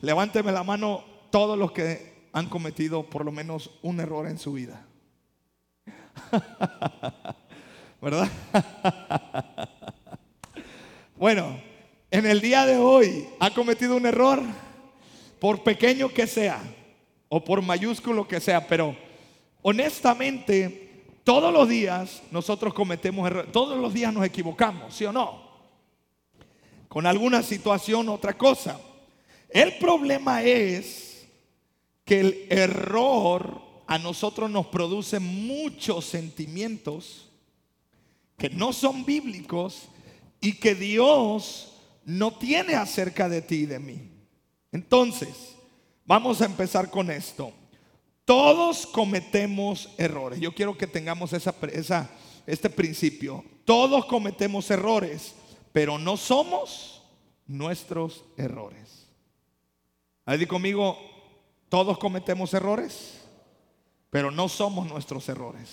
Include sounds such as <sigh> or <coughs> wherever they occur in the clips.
levánteme la mano todos los que han cometido por lo menos un error en su vida. <laughs> ¿Verdad? <laughs> bueno, en el día de hoy ha cometido un error, por pequeño que sea, o por mayúsculo que sea, pero honestamente, todos los días nosotros cometemos errores, todos los días nos equivocamos, ¿sí o no? Con alguna situación, otra cosa. El problema es que el error a nosotros nos produce muchos sentimientos que no son bíblicos y que Dios no tiene acerca de ti y de mí. Entonces, vamos a empezar con esto. Todos cometemos errores. Yo quiero que tengamos esa, este principio. Todos cometemos errores, pero no somos nuestros errores. Ahí conmigo, todos cometemos errores, pero no somos nuestros errores.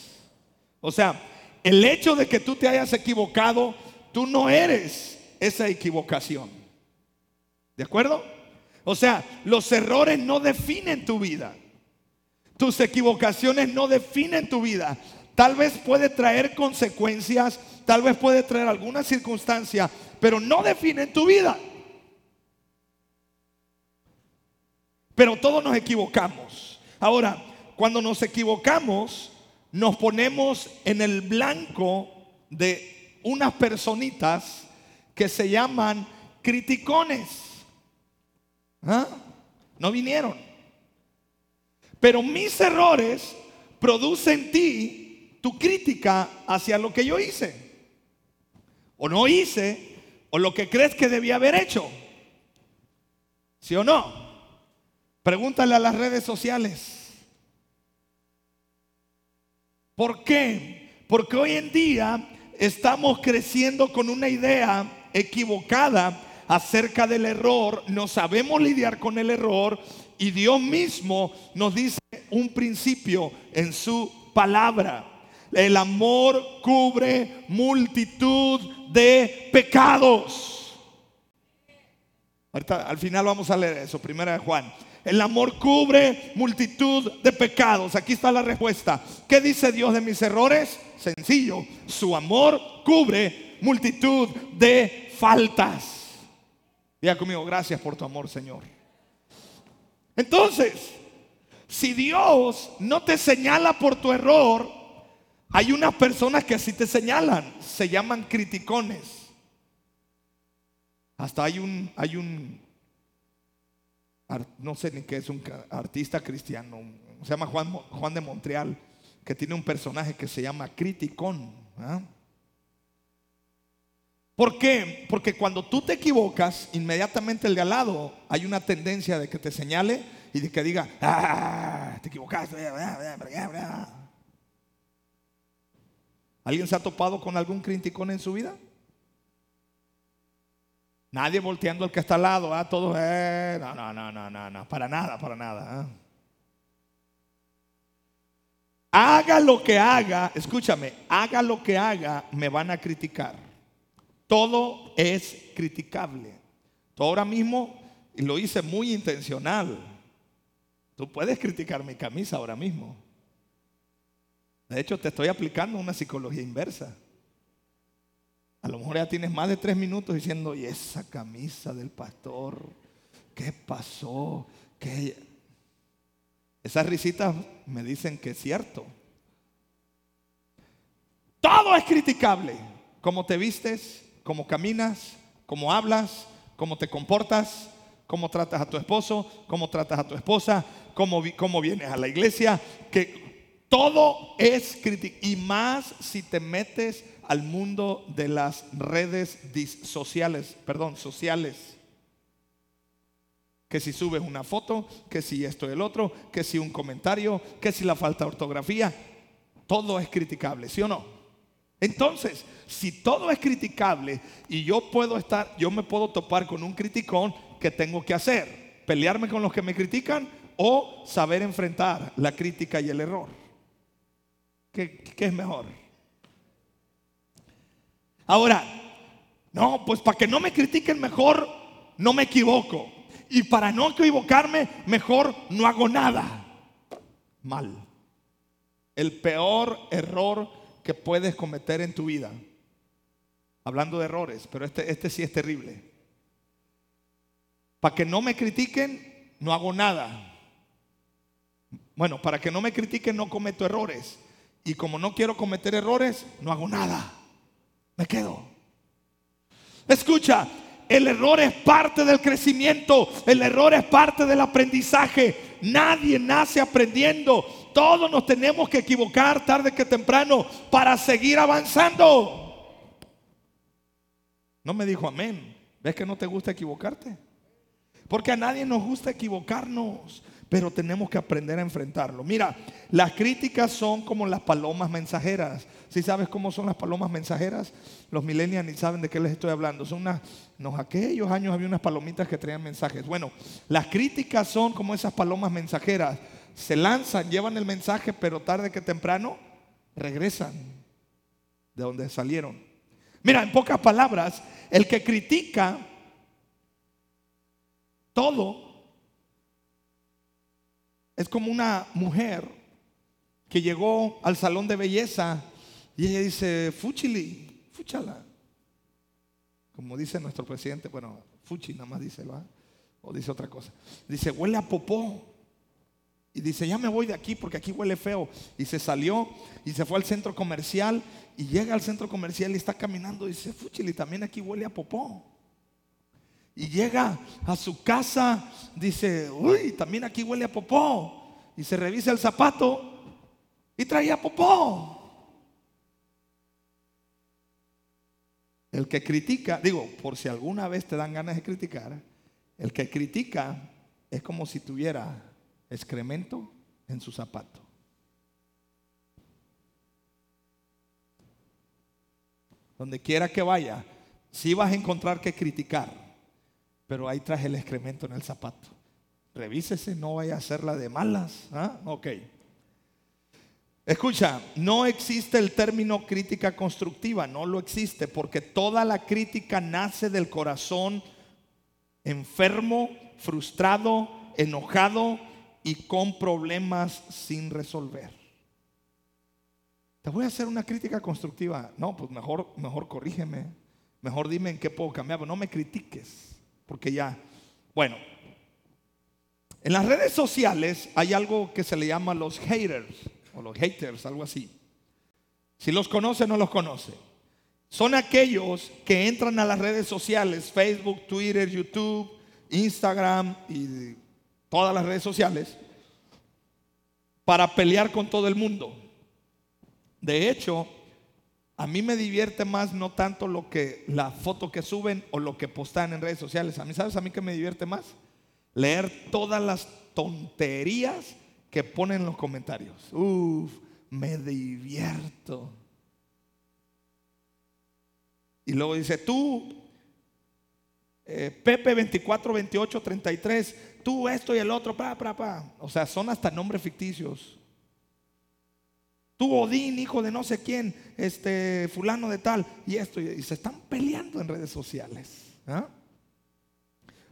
O sea, el hecho de que tú te hayas equivocado, tú no eres esa equivocación. ¿De acuerdo? O sea, los errores no definen tu vida. Tus equivocaciones no definen tu vida. Tal vez puede traer consecuencias, tal vez puede traer alguna circunstancia, pero no definen tu vida. Pero todos nos equivocamos. Ahora, cuando nos equivocamos, nos ponemos en el blanco de unas personitas que se llaman criticones. ¿Ah? No vinieron. Pero mis errores producen en ti tu crítica hacia lo que yo hice. O no hice, o lo que crees que debía haber hecho. ¿Sí o no? Pregúntale a las redes sociales. ¿Por qué? Porque hoy en día estamos creciendo con una idea equivocada acerca del error, no sabemos lidiar con el error y Dios mismo nos dice un principio en su palabra. El amor cubre multitud de pecados. Ahorita, al final vamos a leer eso, primera de Juan. El amor cubre multitud de pecados. Aquí está la respuesta. ¿Qué dice Dios de mis errores? Sencillo. Su amor cubre multitud de faltas. Diga conmigo, gracias por tu amor, Señor. Entonces, si Dios no te señala por tu error, hay unas personas que así te señalan, se llaman criticones. Hasta hay un, hay un, no sé ni qué es un artista cristiano, se llama Juan, Juan de Montreal, que tiene un personaje que se llama Criticón. ¿ah? ¿Por qué? Porque cuando tú te equivocas, inmediatamente el de al lado hay una tendencia de que te señale y de que diga, ah, te equivocaste. ¿Alguien se ha topado con algún criticón en su vida? Nadie volteando al que está al lado, ¿ah? todos, eh, no, no, no, no, no, no, para nada, para nada. ¿ah? Haga lo que haga, escúchame, haga lo que haga, me van a criticar. Todo es criticable. Ahora mismo, lo hice muy intencional, tú puedes criticar mi camisa ahora mismo. De hecho, te estoy aplicando una psicología inversa. A lo mejor ya tienes más de tres minutos diciendo, y esa camisa del pastor, ¿qué pasó? ¿Qué? Esas risitas me dicen que es cierto. Todo es criticable. Cómo te vistes, cómo caminas, cómo hablas, cómo te comportas, cómo tratas a tu esposo, cómo tratas a tu esposa, cómo, cómo vienes a la iglesia, que todo es crítico. Y más si te metes al mundo de las redes sociales, perdón, sociales. Que si subes una foto, que si esto y el otro, que si un comentario, que si la falta de ortografía, todo es criticable, ¿sí o no? Entonces, si todo es criticable y yo puedo estar, yo me puedo topar con un criticón, ¿qué tengo que hacer? ¿Pelearme con los que me critican o saber enfrentar la crítica y el error? ¿Qué, qué es mejor? Ahora, no, pues para que no me critiquen mejor, no me equivoco. y para no equivocarme, mejor no hago nada. Mal. El peor error que puedes cometer en tu vida. Hablando de errores, pero este, este sí es terrible. Para que no me critiquen, no hago nada. Bueno, para que no me critiquen, no cometo errores. Y como no quiero cometer errores, no hago nada. Me quedo. Escucha, el error es parte del crecimiento, el error es parte del aprendizaje. Nadie nace aprendiendo. Todos nos tenemos que equivocar tarde que temprano para seguir avanzando. No me dijo amén. ¿Ves que no te gusta equivocarte? Porque a nadie nos gusta equivocarnos pero tenemos que aprender a enfrentarlo. Mira, las críticas son como las palomas mensajeras. Si sabes cómo son las palomas mensajeras, los millennials ni saben de qué les estoy hablando. Son unas, no, aquellos años había unas palomitas que traían mensajes. Bueno, las críticas son como esas palomas mensajeras. Se lanzan, llevan el mensaje, pero tarde que temprano regresan de donde salieron. Mira, en pocas palabras, el que critica todo es como una mujer que llegó al salón de belleza y ella dice, Fuchili, fúchala. Como dice nuestro presidente, bueno, Fuchi nada más dice, ¿va? O dice otra cosa. Dice, huele a popó. Y dice, ya me voy de aquí porque aquí huele feo. Y se salió y se fue al centro comercial y llega al centro comercial y está caminando y dice, Fuchili, también aquí huele a popó. Y llega a su casa, dice, uy, también aquí huele a popó. Y se revisa el zapato y traía popó. El que critica, digo, por si alguna vez te dan ganas de criticar, el que critica es como si tuviera excremento en su zapato. Donde quiera que vaya, si vas a encontrar que criticar pero ahí traje el excremento en el zapato. Revísese, no vaya a hacerla de malas. ¿ah? Ok. Escucha, no existe el término crítica constructiva, no lo existe, porque toda la crítica nace del corazón enfermo, frustrado, enojado y con problemas sin resolver. Te voy a hacer una crítica constructiva. No, pues mejor, mejor corrígeme. Mejor dime en qué puedo cambiar, pero no me critiques porque ya, bueno, en las redes sociales hay algo que se le llama los haters, o los haters, algo así. Si los conoce, no los conoce. Son aquellos que entran a las redes sociales, Facebook, Twitter, YouTube, Instagram y todas las redes sociales, para pelear con todo el mundo. De hecho, a mí me divierte más no tanto lo que la foto que suben o lo que postan en redes sociales. A mí, ¿sabes a mí que me divierte más? Leer todas las tonterías que ponen en los comentarios. Uf, me divierto. Y luego dice, tú, eh, Pepe 24, 28, 33, tú esto y el otro, pa, pa, pa. O sea, son hasta nombres ficticios. Tú, Odín, hijo de no sé quién, este fulano de tal, y esto, y se están peleando en redes sociales. ¿ah?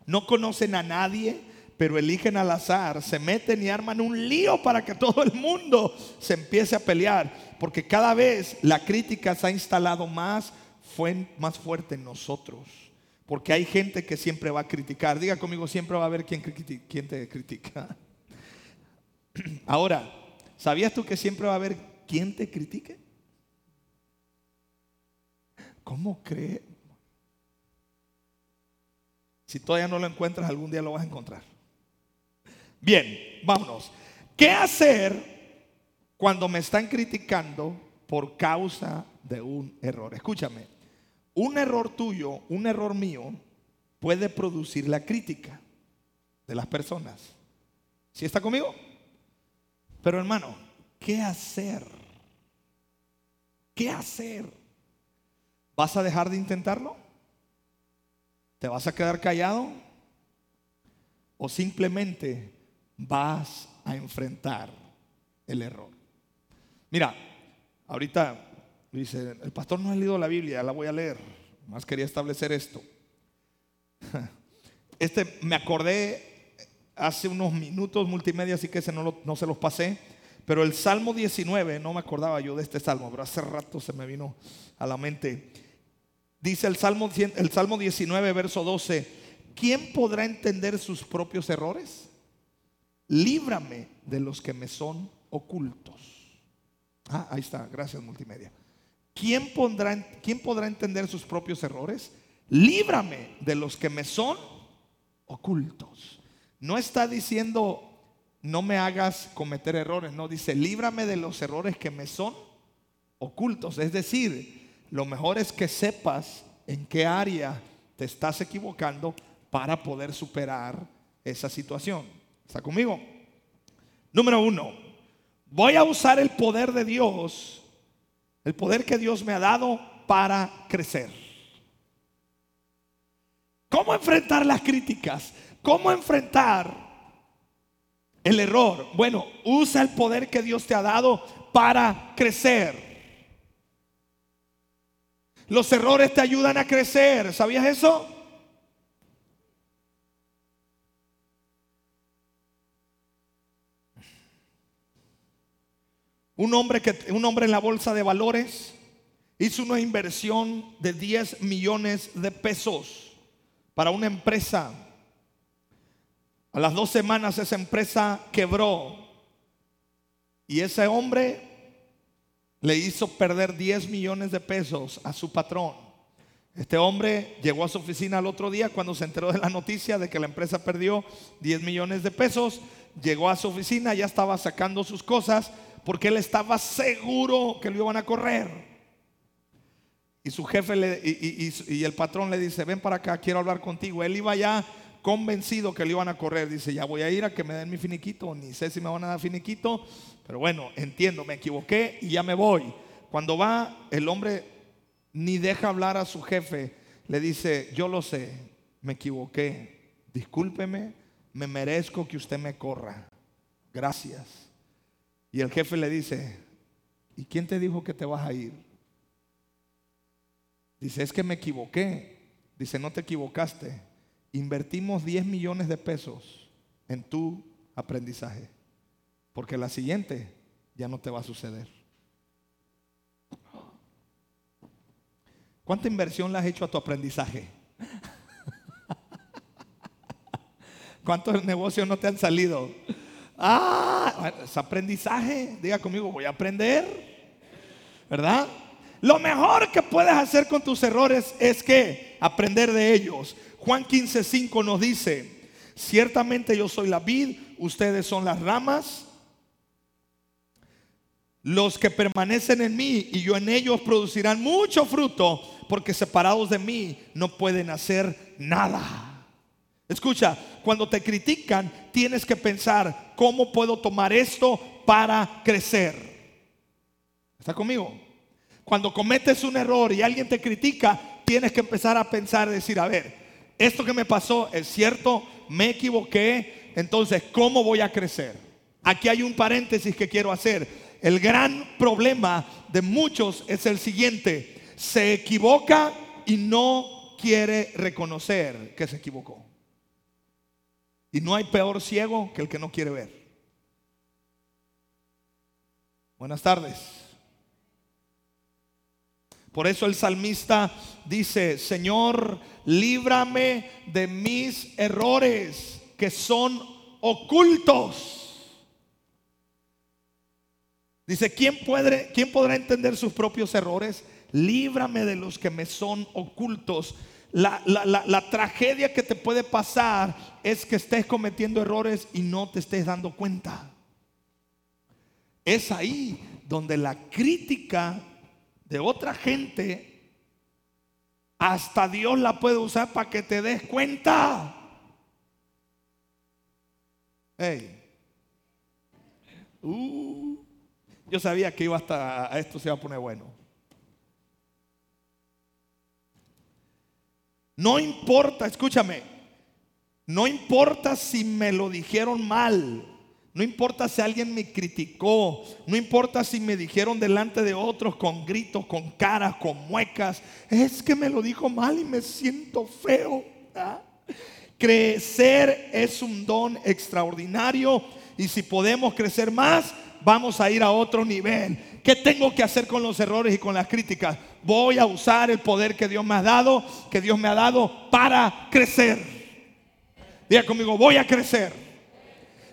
No conocen a nadie, pero eligen al azar, se meten y arman un lío para que <laughs> todo el mundo se empiece a pelear, porque cada vez la crítica se ha instalado más, fue más fuerte en nosotros. Porque hay gente que siempre va a criticar. Diga conmigo, siempre va a haber quien, quien te critica. <laughs> Ahora, ¿sabías tú que siempre va a haber ¿quién te critique? ¿Cómo cree? Si todavía no lo encuentras, algún día lo vas a encontrar. Bien, vámonos. ¿Qué hacer cuando me están criticando por causa de un error? Escúchame, un error tuyo, un error mío, puede producir la crítica de las personas. ¿Sí está conmigo? Pero hermano, ¿qué hacer? ¿Qué hacer? ¿Vas a dejar de intentarlo? ¿Te vas a quedar callado? ¿O simplemente vas a enfrentar el error? Mira, ahorita dice, el pastor no ha leído la Biblia, la voy a leer. Más quería establecer esto. <laughs> Este me acordé hace unos minutos multimedia, así que ese no, no se los pasé. Pero el Salmo 19, no me acordaba yo de este salmo, pero hace rato se me vino a la mente. Dice el Salmo, el Salmo 19, verso 12, ¿quién podrá entender sus propios errores? Líbrame de los que me son ocultos. Ah, ahí está, gracias multimedia. ¿Quién, pondrá, ¿Quién podrá entender sus propios errores? Líbrame de los que me son ocultos. No está diciendo no me hagas cometer errores, no dice líbrame de los errores que me son ocultos. Es decir, lo mejor es que sepas en qué área te estás equivocando para poder superar esa situación. ¿Está conmigo? Número uno, voy a usar el poder de Dios, el poder que Dios me ha dado para crecer. ¿Cómo enfrentar las críticas? ¿Cómo enfrentar el error? Bueno, usa el poder que Dios te ha dado para crecer. Los errores te ayudan a crecer. ¿Sabías eso? Un hombre, que, un hombre en la bolsa de valores hizo una inversión de 10 millones de pesos para una empresa. A las dos semanas esa empresa quebró y ese hombre le hizo perder 10 millones de pesos a su patrón. Este hombre llegó a su oficina al otro día cuando se enteró de la noticia de que la empresa perdió 10 millones de pesos. Llegó a su oficina, ya estaba sacando sus cosas porque él estaba seguro que lo iban a correr. Y su jefe le, y, el patrón le dice, ven para acá, quiero hablar contigo. Él iba ya convencido que le iban a correr. Dice, ya voy a ir a que me den mi finiquito. Ni sé si me van a dar finiquito, pero bueno, entiendo, me equivoqué y ya me voy. Cuando va, el hombre ni deja hablar a su jefe. Le dice, yo lo sé, me equivoqué. Discúlpeme, me merezco que usted me corra. Gracias. Y el jefe le dice, ¿y quién te dijo que te vas a ir? Dice, es que me equivoqué. Dice, no te equivocaste. Invertimos 10 millones de pesos en tu aprendizaje. Porque la siguiente ya no te va a suceder. ¿Cuánta inversión le has hecho a tu aprendizaje? <laughs> ¿Cuántos negocios no te han salido? Ah, es aprendizaje. Diga conmigo, voy a aprender. ¿Verdad? Lo mejor que puedes hacer con tus errores es que aprender de ellos. Juan 15:5 nos dice, ciertamente yo soy la vid, ustedes son las ramas. Los que permanecen en mí y yo en ellos producirán mucho fruto, porque separados de mí no pueden hacer nada. Escucha, cuando te critican, tienes que pensar, ¿cómo puedo tomar esto para crecer? ¿Está conmigo? Cuando cometes un error y alguien te critica, tienes que empezar a pensar, decir, a ver, esto que me pasó es cierto, me equivoqué, entonces, ¿cómo voy a crecer? Aquí hay un paréntesis que quiero hacer. El gran problema de muchos es el siguiente. Se equivoca y no quiere reconocer que se equivocó. Y no hay peor ciego que el que no quiere ver. Buenas tardes. Por eso el salmista dice, Señor, líbrame de mis errores que son ocultos. Dice, ¿quién, puede, ¿quién podrá entender sus propios errores? Líbrame de los que me son ocultos. La, la, tragedia que te puede pasar es que estés cometiendo errores y no te estés dando cuenta. Es ahí donde la crítica de otra gente, hasta Dios la puede usar para que te des cuenta. Hey. Uh. Yo sabía que iba hasta a esto se iba a poner bueno. No importa, escúchame, no importa si me lo dijeron mal, no importa si alguien me criticó, no importa si me dijeron delante de otros con gritos, con caras, con muecas, es que me lo dijo mal y me siento feo. Crecer es un don extraordinario y si podemos crecer más, vamos a ir a otro nivel. ¿Qué tengo que hacer con los errores y con las críticas? Voy a usar el poder que Dios me ha dado, que Dios me ha dado para crecer. Diga conmigo, voy a crecer.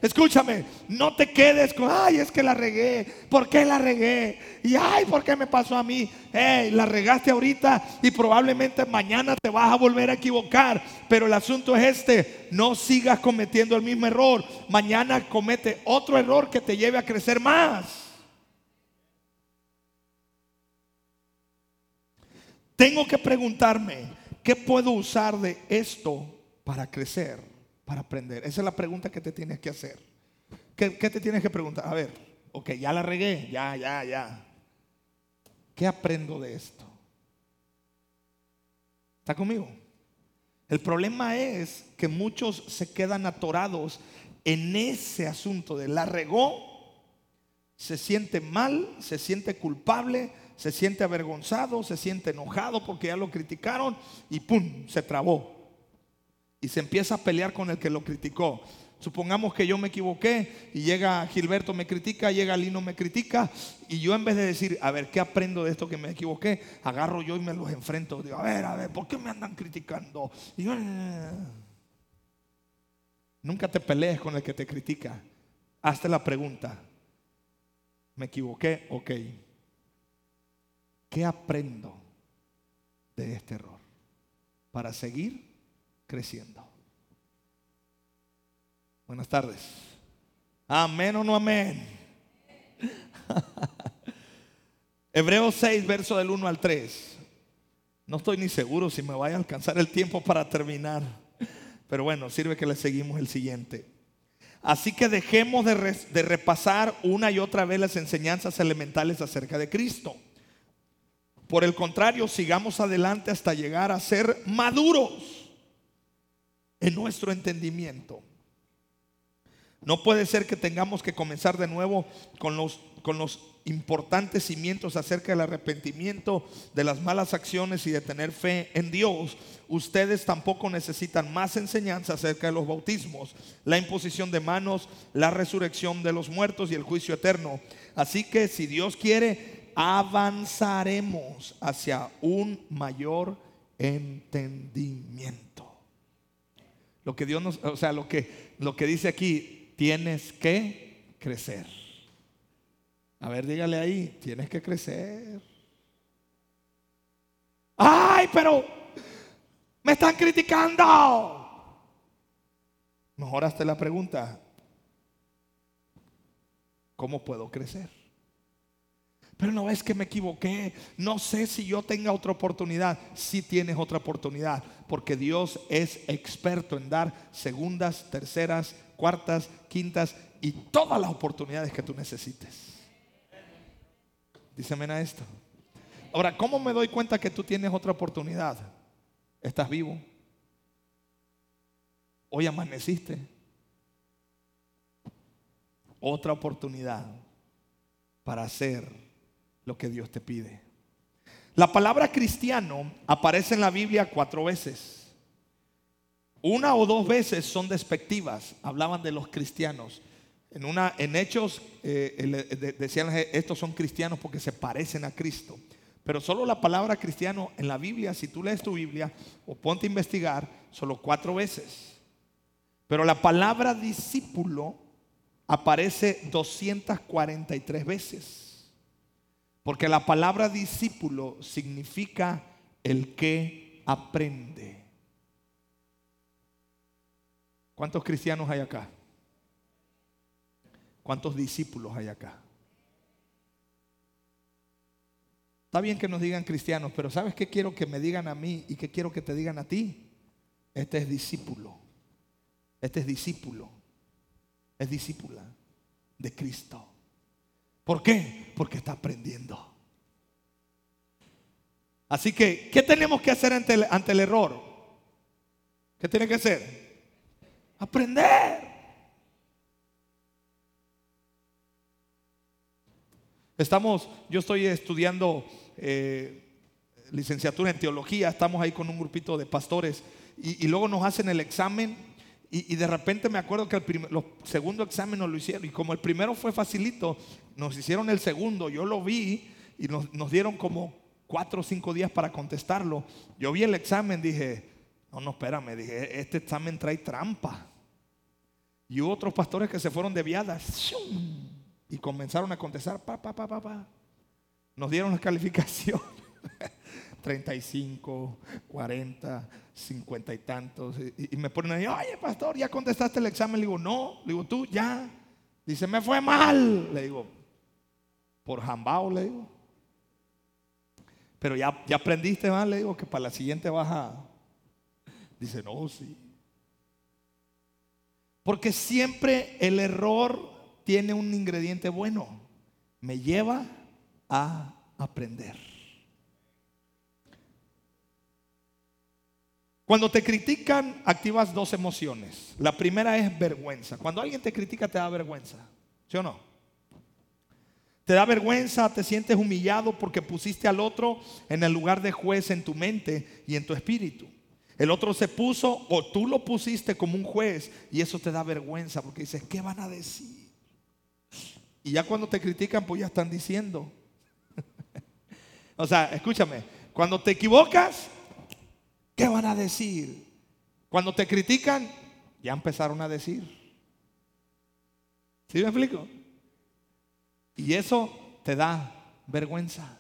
Escúchame, no te quedes con, ay, es que la regué, ¿por qué la regué? Y ay, ¿por qué me pasó a mí? Hey, la regaste ahorita y probablemente mañana te vas a volver a equivocar. Pero el asunto es este, no sigas cometiendo el mismo error. Mañana comete otro error que te lleve a crecer más. Tengo que preguntarme, ¿qué puedo usar de esto para crecer? Para aprender? Esa es la pregunta que te tienes que hacer. ¿Qué, te tienes que preguntar? A ver, ok, ya la regué, ya, ya, ya. ¿Qué aprendo de esto? ¿Está conmigo? El problema es que muchos se quedan atorados en ese asunto de la regó, se siente mal, se siente culpable, se siente avergonzado, se siente enojado porque ya lo criticaron y ¡pum! se trabó y se empieza a pelear con el que lo criticó. Supongamos que yo me equivoqué y llega Gilberto me critica, llega Lino me critica y yo en vez de decir, a ver, ¿qué aprendo de esto que me equivoqué? Agarro yo y me los enfrento. Digo, a ver, a ver, ¿por qué me andan criticando? Y eh". nunca te pelees con el que te critica. Hazte la pregunta. ¿Me equivoqué? Ok. ¿Qué aprendo de este error? Para seguir creciendo. Buenas tardes. Amén o no amén. <laughs> Hebreos 6, verso del 1 al 3. No estoy ni seguro si me vaya a alcanzar el tiempo para terminar. Pero bueno, sirve que le seguimos el siguiente. Así que dejemos de, de, repasar una y otra vez las enseñanzas elementales acerca de Cristo. Por el contrario, sigamos adelante hasta llegar a ser maduros en nuestro entendimiento. No puede ser que tengamos que comenzar de nuevo con los, con los importantes cimientos acerca del arrepentimiento, de las malas acciones y de tener fe en Dios. Ustedes tampoco necesitan más enseñanza acerca de los bautismos, la imposición de manos, la resurrección de los muertos y el juicio eterno. Así que si Dios quiere, avanzaremos hacia un mayor entendimiento. Lo que Dios nos, o sea, lo que, lo que dice aquí, tienes que crecer. A ver, dígale ahí, tienes que crecer. Ay, pero me están criticando. Mejor hazte la pregunta, ¿cómo puedo crecer? Pero no es que me equivoqué. No sé si yo tenga otra oportunidad. Si tienes otra oportunidad. Porque Dios es experto en dar segundas, terceras, cuartas, quintas y todas las oportunidades que tú necesites. Díseme a esto. Ahora, ¿cómo me doy cuenta que tú tienes otra oportunidad? ¿Estás vivo? Hoy amaneciste. Otra oportunidad para hacer lo que Dios te pide. La palabra cristiano aparece en la Biblia cuatro veces. Una o dos veces son despectivas, hablaban de los cristianos. En, una, en Hechos eh, decían estos son cristianos porque se parecen a Cristo. Pero solo la palabra cristiano en la Biblia, si tú lees tu Biblia o ponte a investigar, solo cuatro veces. Pero la palabra discípulo aparece 243 veces. Porque la palabra discípulo significa el que aprende. ¿Cuántos cristianos hay acá? ¿Cuántos discípulos hay acá? Está bien que nos digan cristianos, pero ¿sabes qué quiero que me digan a mí y qué quiero que te digan a ti? Este es discípulo. Este es discípulo. Es discípula de Cristo. ¿Por qué? Porque está aprendiendo. Así que, ¿qué tenemos que hacer ante el, ante el error? ¿Qué tiene que hacer? Aprender. Estamos, yo estoy estudiando eh, licenciatura en teología, estamos ahí con un grupito de pastores y, luego nos hacen el examen y, de repente me acuerdo que el los segundo examen lo hicieron y como el primero fue facilito, nos hicieron el segundo, yo lo vi y nos, dieron como cuatro o cinco días para contestarlo. Yo vi el examen, dije, no, no, espérame, dije, este examen trae trampa. Y hubo otros pastores que se fueron de viadas y comenzaron a contestar, pa, pa, pa, pa, pa. Nos dieron la <laughs> calificación. 35, 40, 50 y tantos. Y, me ponen ahí, oye, pastor, ¿ya contestaste el examen? Le digo, no. Le digo, tú, ya. Dice, me fue mal. Le digo, por jambao, le digo. Pero ya, ya aprendiste mal, le digo, que para la siguiente vas a... Dice, no, sí. Porque siempre el error tiene un ingrediente bueno. Me lleva a aprender. Cuando te critican, activas dos emociones. La primera es vergüenza. Cuando alguien te critica, te da vergüenza. ¿Sí o no? Te da vergüenza, te sientes humillado porque pusiste al otro en el lugar de juez en tu mente y en tu espíritu. El otro se puso o tú lo pusiste como un juez y eso te da vergüenza porque dices, ¿qué van a decir? Y ya cuando te critican, pues ya están diciendo. <laughs> o sea, escúchame, cuando te equivocas, ¿Qué van a decir? Cuando te critican, ya empezaron a decir. ¿Sí me explico? Y eso te da vergüenza.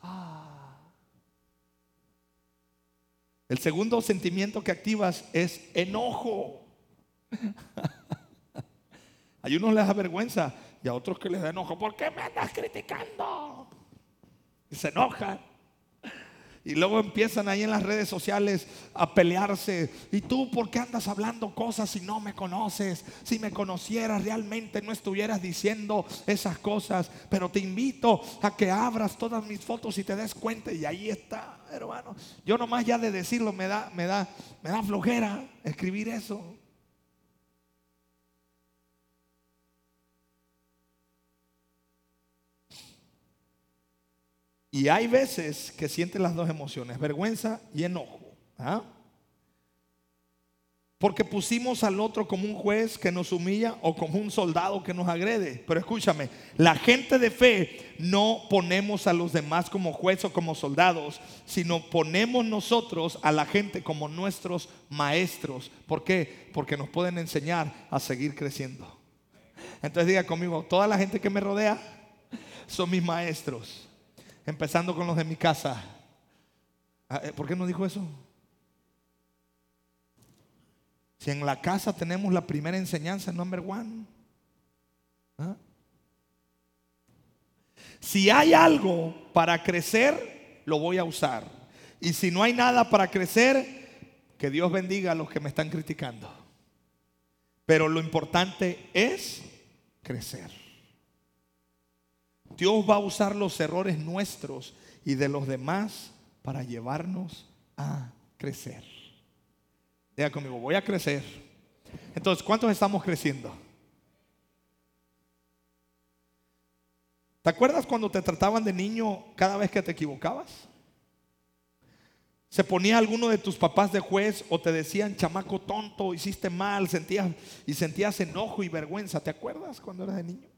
Ah. El segundo sentimiento que activas es enojo. <laughs> a unos les da vergüenza y a otros que les da enojo. ¿Por qué me andas criticando? Y se enojan. Y luego empiezan ahí en las redes sociales a pelearse. ¿Y tú por qué andas hablando cosas si no me conoces? Si me conocieras realmente no estuvieras diciendo esas cosas. Pero te invito a que abras todas mis fotos y te des cuenta. Y ahí está, hermano. Yo nomás ya de decirlo me da, me da, me da flojera escribir eso. Y hay veces que sientes las dos emociones, vergüenza y enojo. ¿ah? Porque pusimos al otro como un juez que nos humilla o como un soldado que nos agrede. Pero escúchame, la gente de fe no ponemos a los demás como juez o como soldados, sino ponemos nosotros a la gente como nuestros maestros. ¿Por qué? Porque nos pueden enseñar a seguir creciendo. Entonces diga conmigo, toda la gente que me rodea son mis maestros. Empezando con los de mi casa. Ah, eh, ¿Por qué no dijo eso? Si en la casa tenemos la primera enseñanza, number one. ¿Ah? Si hay algo para crecer, lo voy a usar. Y si no hay nada para crecer, que Dios bendiga a los que me están criticando. Pero lo importante es crecer. Dios va a usar los errores nuestros y de los demás para llevarnos a crecer. Diga conmigo, voy a crecer. Entonces, ¿cuántos estamos creciendo? ¿Te acuerdas cuando te trataban de niño cada vez que te equivocabas? Se ponía alguno de tus papás de juez o te decían, chamaco tonto, hiciste mal, sentías y sentías enojo y vergüenza. ¿Te acuerdas cuando eras de niño?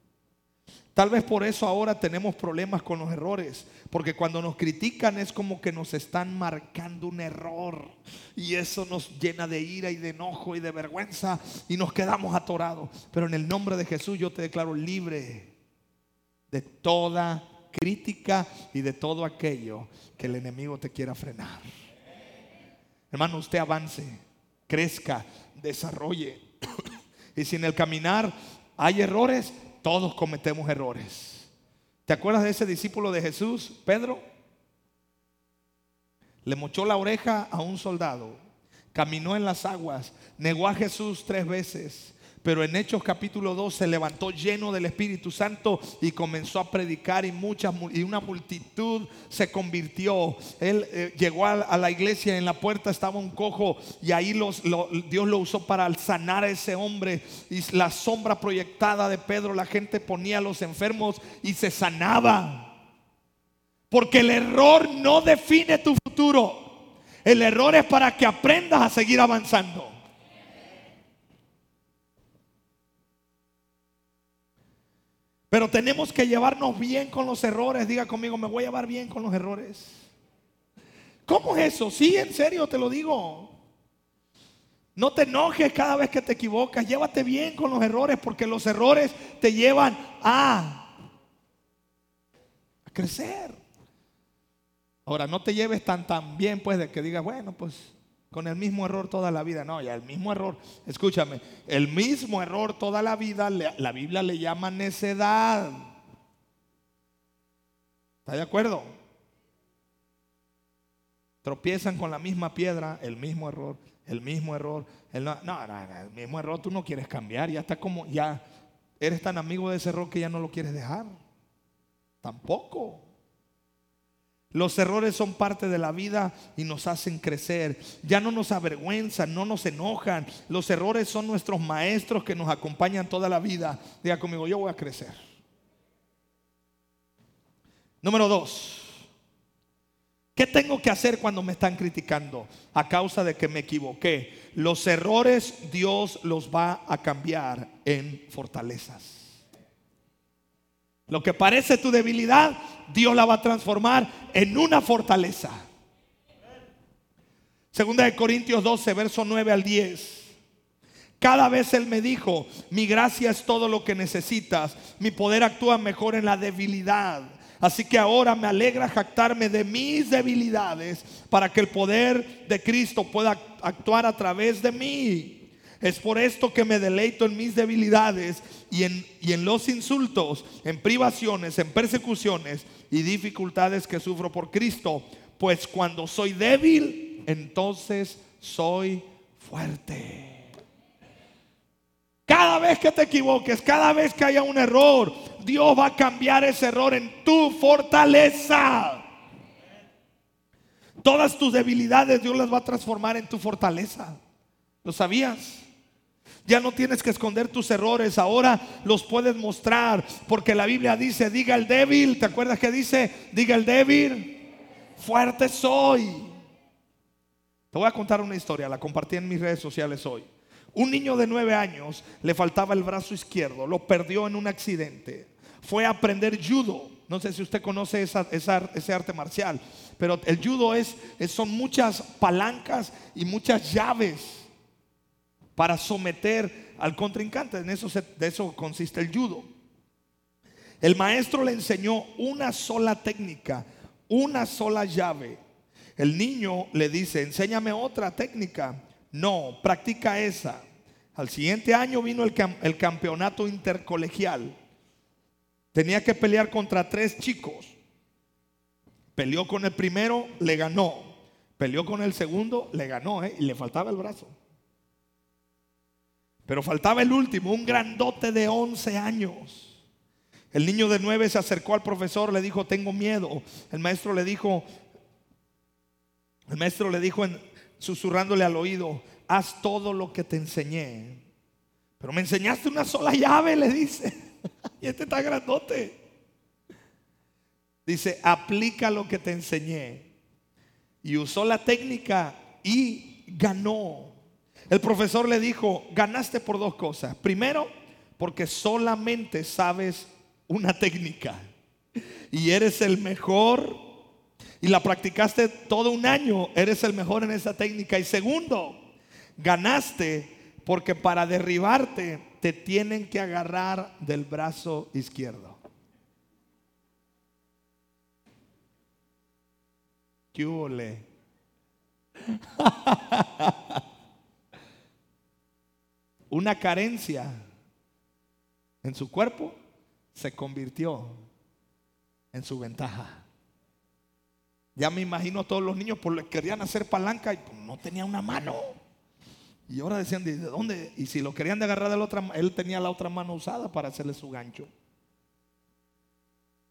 Tal vez por eso ahora tenemos problemas con los errores, porque cuando nos critican es como que nos están marcando un error y eso nos llena de ira y de enojo y de vergüenza y nos quedamos atorados. Pero en el nombre de Jesús yo te declaro libre de toda crítica y de todo aquello que el enemigo te quiera frenar. Hermano, usted avance, crezca, desarrolle. <coughs> y si en el caminar hay errores, todos cometemos errores. ¿Te acuerdas de ese discípulo de Jesús, Pedro? Le mochó la oreja a un soldado, caminó en las aguas, negó a Jesús tres veces, pero en Hechos capítulo 2 se levantó lleno del Espíritu Santo y comenzó a predicar y, muchas, y una multitud se convirtió. Él eh, llegó a, la iglesia, en la puerta estaba un cojo y ahí los, Dios lo usó para sanar a ese hombre. Y la sombra proyectada de Pedro, la gente ponía a los enfermos y se sanaba. Porque el error no define tu futuro. El error es para que aprendas a seguir avanzando. Pero tenemos que llevarnos bien con los errores. Diga conmigo, me voy a llevar bien con los errores. ¿Cómo es eso? Sí, en serio te lo digo. No te enojes cada vez que te equivocas. Llévate bien con los errores porque los errores te llevan a, a crecer. Ahora, no te lleves tan tan bien pues de que digas, bueno, pues con el mismo error toda la vida. No, ya el mismo error, escúchame, el mismo error toda la vida, la Biblia le llama necedad. ¿Está de acuerdo? Tropiezan con la misma piedra, el mismo error, el mismo error. El, no, no, el mismo error tú no quieres cambiar, ya está como, ya eres tan amigo de ese error que ya no lo quieres dejar. Tampoco. Los errores son parte de la vida y nos hacen crecer. Ya no nos avergüenzan, no nos enojan. Los errores son nuestros maestros que nos acompañan toda la vida. Diga conmigo, yo voy a crecer. Número dos. ¿Qué tengo que hacer cuando me están criticando a causa de que me equivoqué? Los errores Dios los va a cambiar en fortalezas. Lo que parece tu debilidad, Dios la va a transformar en una fortaleza. Segunda de Corintios 12, verso 9 al 10. Cada vez Él me dijo, mi gracia es todo lo que necesitas, mi poder actúa mejor en la debilidad. Así que ahora me alegra jactarme de mis debilidades para que el poder de Cristo pueda actuar a través de mí. Es por esto que me deleito en mis debilidades y en, y en los insultos, en privaciones, en persecuciones y dificultades que sufro por Cristo. Pues cuando soy débil, entonces soy fuerte. Cada vez que te equivoques, cada vez que haya un error, Dios va a cambiar ese error en tu fortaleza. Todas tus debilidades Dios las va a transformar en tu fortaleza. ¿Lo sabías? Ya no tienes que esconder tus errores, ahora los puedes mostrar, porque la Biblia dice, diga el débil, ¿te acuerdas que dice? Diga el débil, fuerte soy. Te voy a contar una historia, la compartí en mis redes sociales hoy. Un niño de nueve años le faltaba el brazo izquierdo, lo perdió en un accidente. Fue a aprender judo. No sé si usted conoce ese arte marcial, pero el judo es, son muchas palancas y muchas llaves para someter al contrincante. En eso, de eso consiste el judo. El maestro le enseñó una sola técnica, una sola llave. El niño le dice, enséñame otra técnica. No, practica esa. Al siguiente año vino el, campeonato intercolegial. Tenía que pelear contra tres chicos. Peleó con el primero, le ganó. Peleó con el segundo, le ganó, ¿eh? y le faltaba el brazo. Pero faltaba el último, un grandote de 11 años. El niño de 9 se acercó al profesor, le dijo, tengo miedo. El maestro le dijo, el maestro le dijo susurrándole al oído, haz todo lo que te enseñé. Pero me enseñaste una sola llave, le dice. <laughs> y este está grandote. Dice, aplica lo que te enseñé. Y usó la técnica y ganó. El profesor le dijo, ganaste por dos cosas. Primero, porque solamente sabes una técnica y eres el mejor y la practicaste todo un año, eres el mejor en esa técnica. Y segundo, ganaste porque para derribarte te tienen que agarrar del brazo izquierdo. ¿Qué <laughs> una carencia en su cuerpo se convirtió en su ventaja. Ya me imagino a todos los niños porque querían hacer palanca y pues, no tenía una mano. Y ahora decían, ¿de dónde? Y si lo querían de agarrar de la otra él tenía la otra mano usada para hacerle su gancho.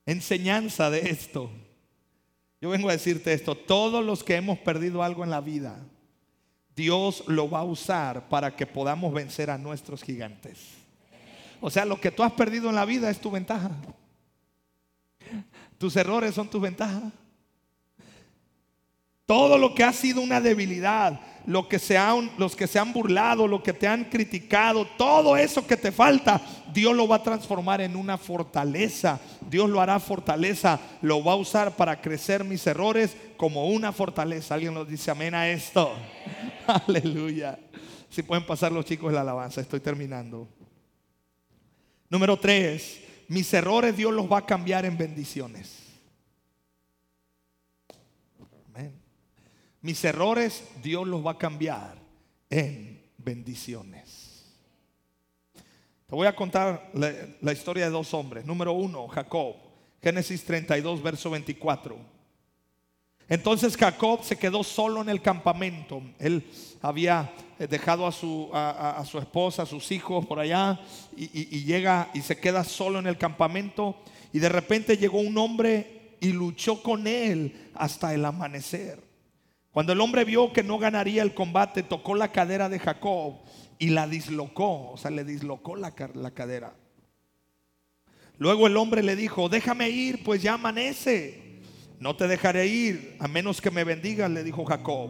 Enseñanza de esto. Yo vengo a decirte esto, todos los que hemos perdido algo en la vida, Dios lo va a usar para que podamos vencer a nuestros gigantes. O sea, lo que tú has perdido en la vida es tu ventaja. Tus errores son tu ventaja. Todo lo que ha sido una debilidad, lo que se han, los que se han burlado, lo que te han criticado, todo eso que te falta, Dios lo va a transformar en una fortaleza. Dios lo hará fortaleza, lo va a usar para crecer mis errores como una fortaleza. Alguien nos dice amén a esto. <laughs> Aleluya. Si pueden pasar los chicos la alabanza, estoy terminando. Número tres, mis errores Dios los va a cambiar en bendiciones. Mis errores Dios los va a cambiar en bendiciones. Te voy a contar la, historia de dos hombres. Número uno, Jacob. Génesis 32, verso 24. Entonces Jacob se quedó solo en el campamento. Él había eh, dejado a su, a, su esposa, a sus hijos por allá y llega y se queda solo en el campamento. Y de repente llegó un hombre y luchó con él hasta el amanecer. Cuando el hombre vio que no ganaría el combate, tocó la cadera de Jacob y la dislocó, o sea, le dislocó la, cadera. Luego el hombre le dijo, déjame ir, pues ya amanece. No te dejaré ir, a menos que me bendigas, le dijo Jacob.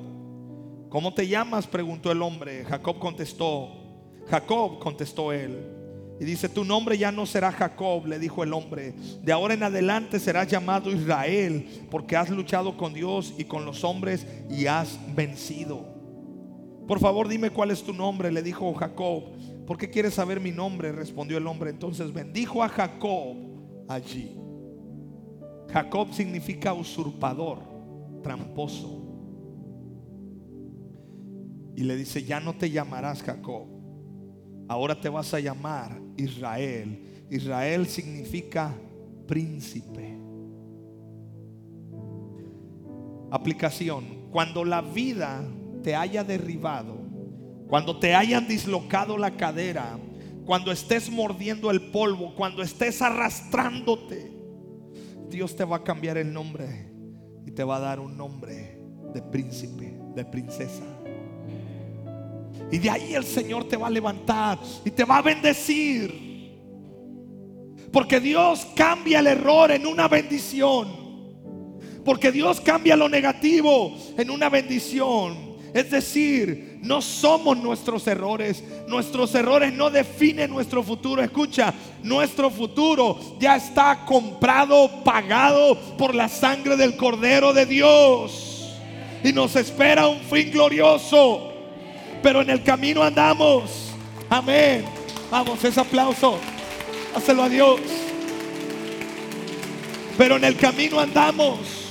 ¿Cómo te llamas? preguntó el hombre. Jacob contestó, Jacob contestó él. Y dice, tu nombre ya no será Jacob, le dijo el hombre. De ahora en adelante serás llamado Israel, porque has luchado con Dios y con los hombres y has vencido. Por favor, dime cuál es tu nombre, le dijo Jacob. ¿Por qué quieres saber mi nombre? Respondió el hombre. Entonces bendijo a Jacob allí. Jacob significa usurpador, tramposo. Y le dice, ya no te llamarás Jacob Ahora te vas a llamar Israel. Israel significa príncipe. Aplicación. Cuando la vida te haya derribado, cuando te hayan dislocado la cadera, cuando estés mordiendo el polvo, cuando estés arrastrándote, Dios te va a cambiar el nombre y te va a dar un nombre de príncipe, de princesa. Y de ahí el Señor te va a levantar y te va a bendecir. Porque Dios cambia el error en una bendición. Porque Dios cambia lo negativo en una bendición. Es decir, no somos nuestros errores. Nuestros errores no definen nuestro futuro. Escucha, nuestro futuro ya está comprado, pagado por la sangre del Cordero de Dios. Y nos espera un fin glorioso pero en el camino andamos. Amén. Vamos, ese aplauso. Hacelo a Dios. Pero en el camino andamos.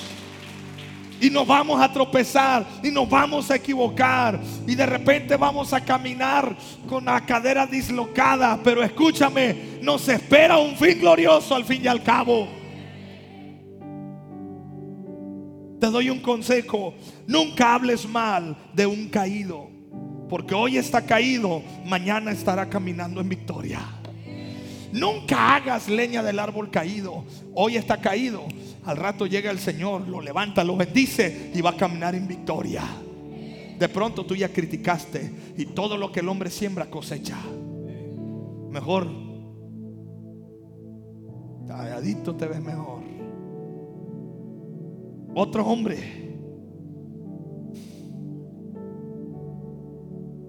Y nos vamos a tropezar y nos vamos a equivocar. Y de repente vamos a caminar con la cadera dislocada. Pero escúchame, nos espera un fin glorioso al fin y al cabo. Te doy un consejo. Nunca hables mal de un caído. Porque hoy está caído, mañana estará caminando en victoria. Nunca hagas leña del árbol caído. Hoy está caído. Al rato llega el Señor, lo levanta, lo bendice y va a caminar en victoria. De pronto tú ya criticaste y todo lo que el hombre siembra cosecha. Mejor, talladito te ves mejor. Otro hombre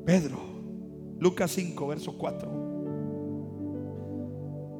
Pedro, Lucas 5, verso 4.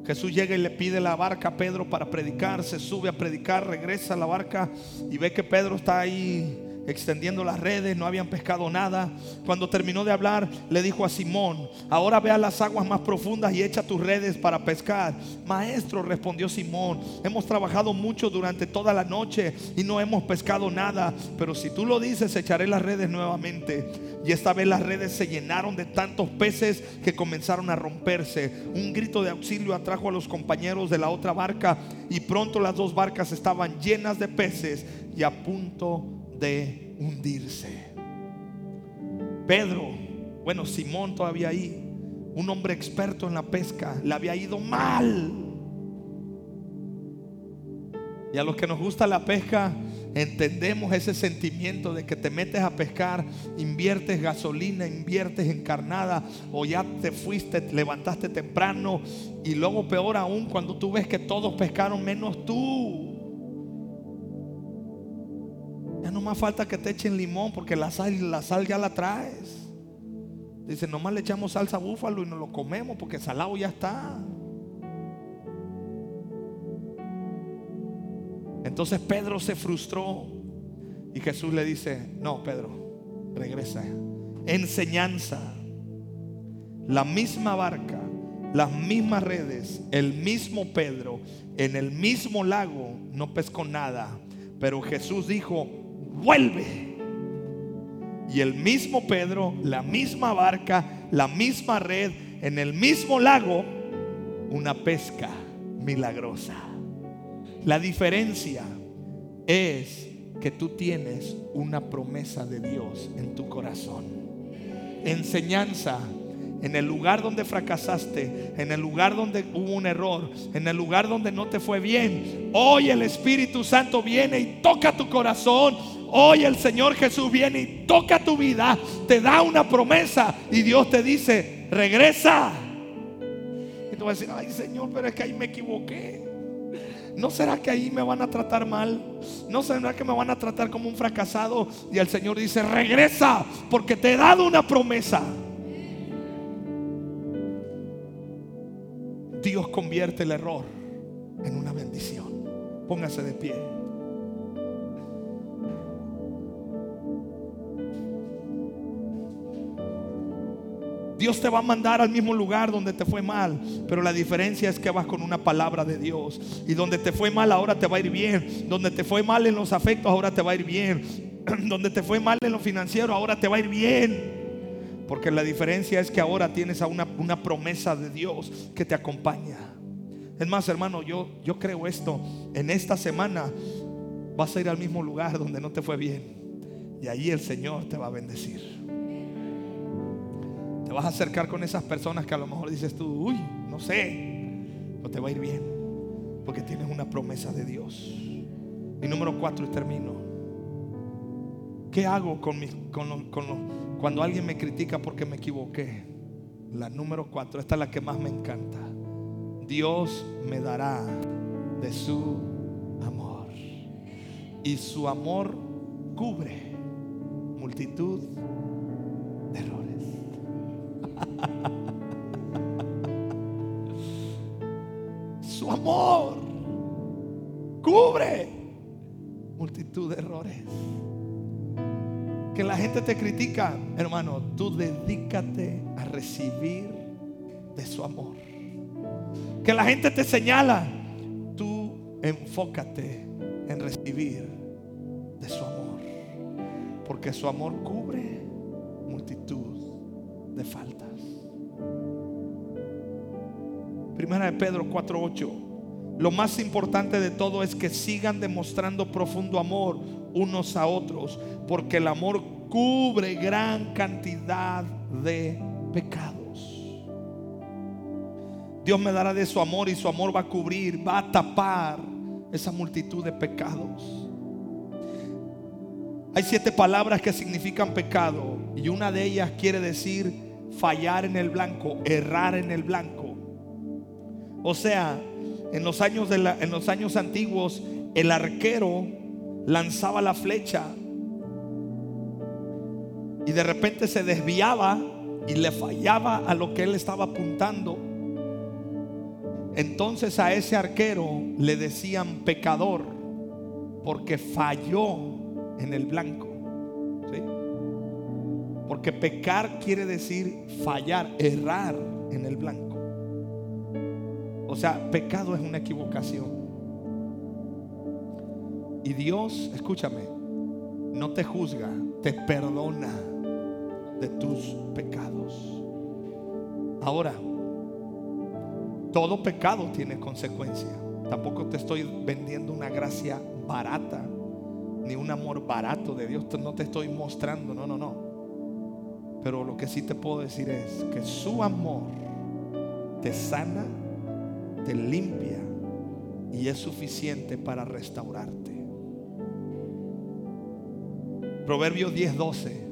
Jesús llega y le pide la barca a Pedro para predicar, se sube a predicar, regresa a la barca y ve que Pedro está ahí extendiendo las redes, no habían pescado nada. Cuando terminó de hablar, le dijo a Simón, ahora ve a las aguas más profundas y echa tus redes para pescar. Maestro, respondió Simón, hemos trabajado mucho durante toda la noche y no hemos pescado nada, pero si tú lo dices, echaré las redes nuevamente. Y esta vez las redes se llenaron de tantos peces que comenzaron a romperse. Un grito de auxilio atrajo a los compañeros de la otra barca y pronto las dos barcas estaban llenas de peces y a punto de hundirse. Pedro, bueno, Simón todavía ahí, un hombre experto en la pesca, le había ido mal. Y a los que nos gusta la pesca, entendemos ese sentimiento de que te metes a pescar, inviertes gasolina, inviertes en carnada, o ya te fuiste, te levantaste temprano, y luego peor aún cuando tú ves que todos pescaron menos tú. Nomás falta que te echen limón porque la sal, la sal ya la traes. Dice, nomás le echamos salsa búfalo y nos lo comemos porque salado ya está. Entonces Pedro se frustró y Jesús le dice, no, Pedro, regresa. Enseñanza, la misma barca, las mismas redes, el mismo Pedro, en el mismo lago, no pescó nada. Pero Jesús dijo, vuelve. Y el mismo Pedro, la misma barca, la misma red, en el mismo lago, una pesca milagrosa. La diferencia es que tú tienes una promesa de Dios en tu corazón. Enseñanza en el lugar donde fracasaste, en el lugar donde hubo un error, en el lugar donde no te fue bien. Hoy el Espíritu Santo viene y toca tu corazón. Hoy el Señor Jesús viene y toca tu vida, te da una promesa y Dios te dice, regresa. Y tú vas a decir, ay Señor, pero es que ahí me equivoqué. ¿No será que ahí me van a tratar mal? ¿No será que me van a tratar como un fracasado? Y el Señor dice, regresa, porque te he dado una promesa. Dios convierte el error en una bendición. Póngase de pie. Dios te va a mandar al mismo lugar donde te fue mal, pero la diferencia es que vas con una palabra de Dios. Y donde te fue mal ahora te va a ir bien. Donde te fue mal en los afectos ahora te va a ir bien. <clears throat> Donde te fue mal en lo financiero ahora te va a ir bien. Porque la diferencia es que ahora tienes a una, una promesa de Dios que te acompaña. Es más, hermano, yo, yo creo esto. En esta semana vas a ir al mismo lugar donde no te fue bien. Y ahí el Señor te va a bendecir. Vas a acercar con esas personas que a lo mejor dices tú, uy, no sé, pero te va a ir bien. Porque tienes una promesa de Dios. Y número cuatro, y termino. ¿Qué hago cuando alguien me critica porque me equivoqué, la número cuatro, esta es la que más me encanta. Dios me dará de su amor. Y su amor cubre multitud de errores. Amor cubre multitud de errores que la gente te critica, hermano, tú dedícate a recibir de su amor. Que la gente te señala, tú enfócate en recibir de su amor. Porque su amor cubre multitud de faltas. Primera de Pedro 4:8. Lo más importante de todo es que sigan demostrando profundo amor unos a otros porque el amor cubre gran cantidad de pecados. Dios me dará de su amor y su amor va a cubrir, va a tapar esa multitud de pecados. Hay siete palabras que significan pecado y una de ellas quiere decir fallar en el blanco, errar en el blanco. O sea, en los años, de en los años antiguos el arquero lanzaba la flecha y de repente se desviaba y le fallaba a lo que él estaba apuntando. Entonces a ese arquero le decían pecador porque falló en el blanco. Porque pecar quiere decir fallar, errar en el blanco. O sea, pecado es una equivocación. Y Dios, escúchame, no te juzga, te perdona de tus pecados. Ahora, todo pecado tiene consecuencia. Tampoco te estoy vendiendo una gracia barata, ni un amor barato de Dios. No te estoy mostrando, no, no, no. Pero lo que sí te puedo decir es que su amor te sana, te limpia y es suficiente para restaurarte. Proverbios 10:12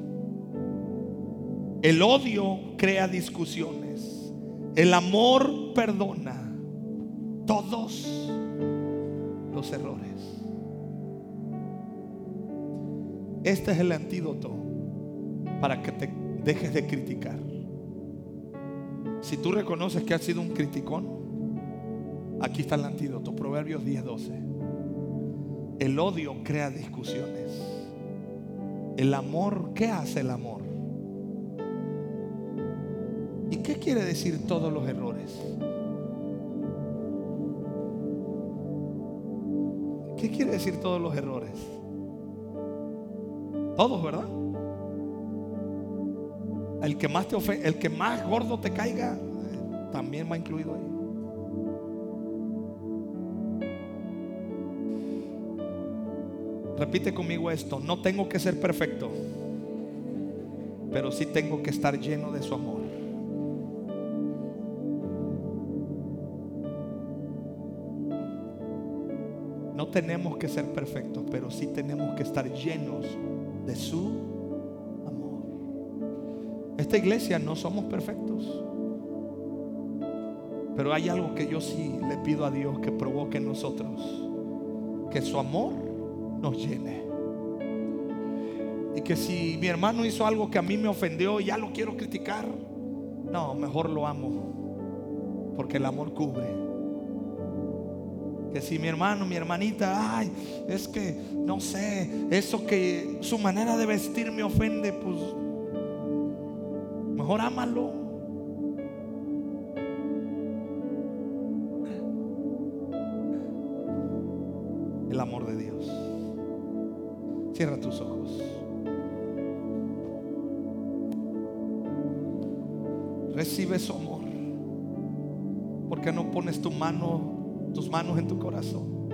el odio crea discusiones. El amor perdona todos los errores. Este es el antídoto para que te dejes de criticar. Si tú reconoces que has sido un criticón, aquí está el antídoto, Proverbios 10:12. El odio crea discusiones. El amor, ¿qué hace el amor? ¿Y qué quiere decir todos los errores? ¿Qué quiere decir todos los errores? Todos, ¿verdad? El que más te ofende, el que más gordo te caiga, también va incluido ahí. Repite conmigo esto, no tengo que ser perfecto, pero sí tengo que estar lleno de su amor. No tenemos que ser perfectos, pero sí tenemos que estar llenos de su amor. Esta iglesia no somos perfectos. Pero hay algo que yo sí le pido a Dios que provoque en nosotros. Que su amor nos llene. Y que si mi hermano hizo algo que a mí me ofendió ya lo quiero criticar, no, mejor lo amo. Porque el amor cubre. Que si mi hermano, mi hermanita, ay, es que no sé, eso que su manera de vestir me ofende, pues mejor ámalo. Mano tus manos en tu corazón.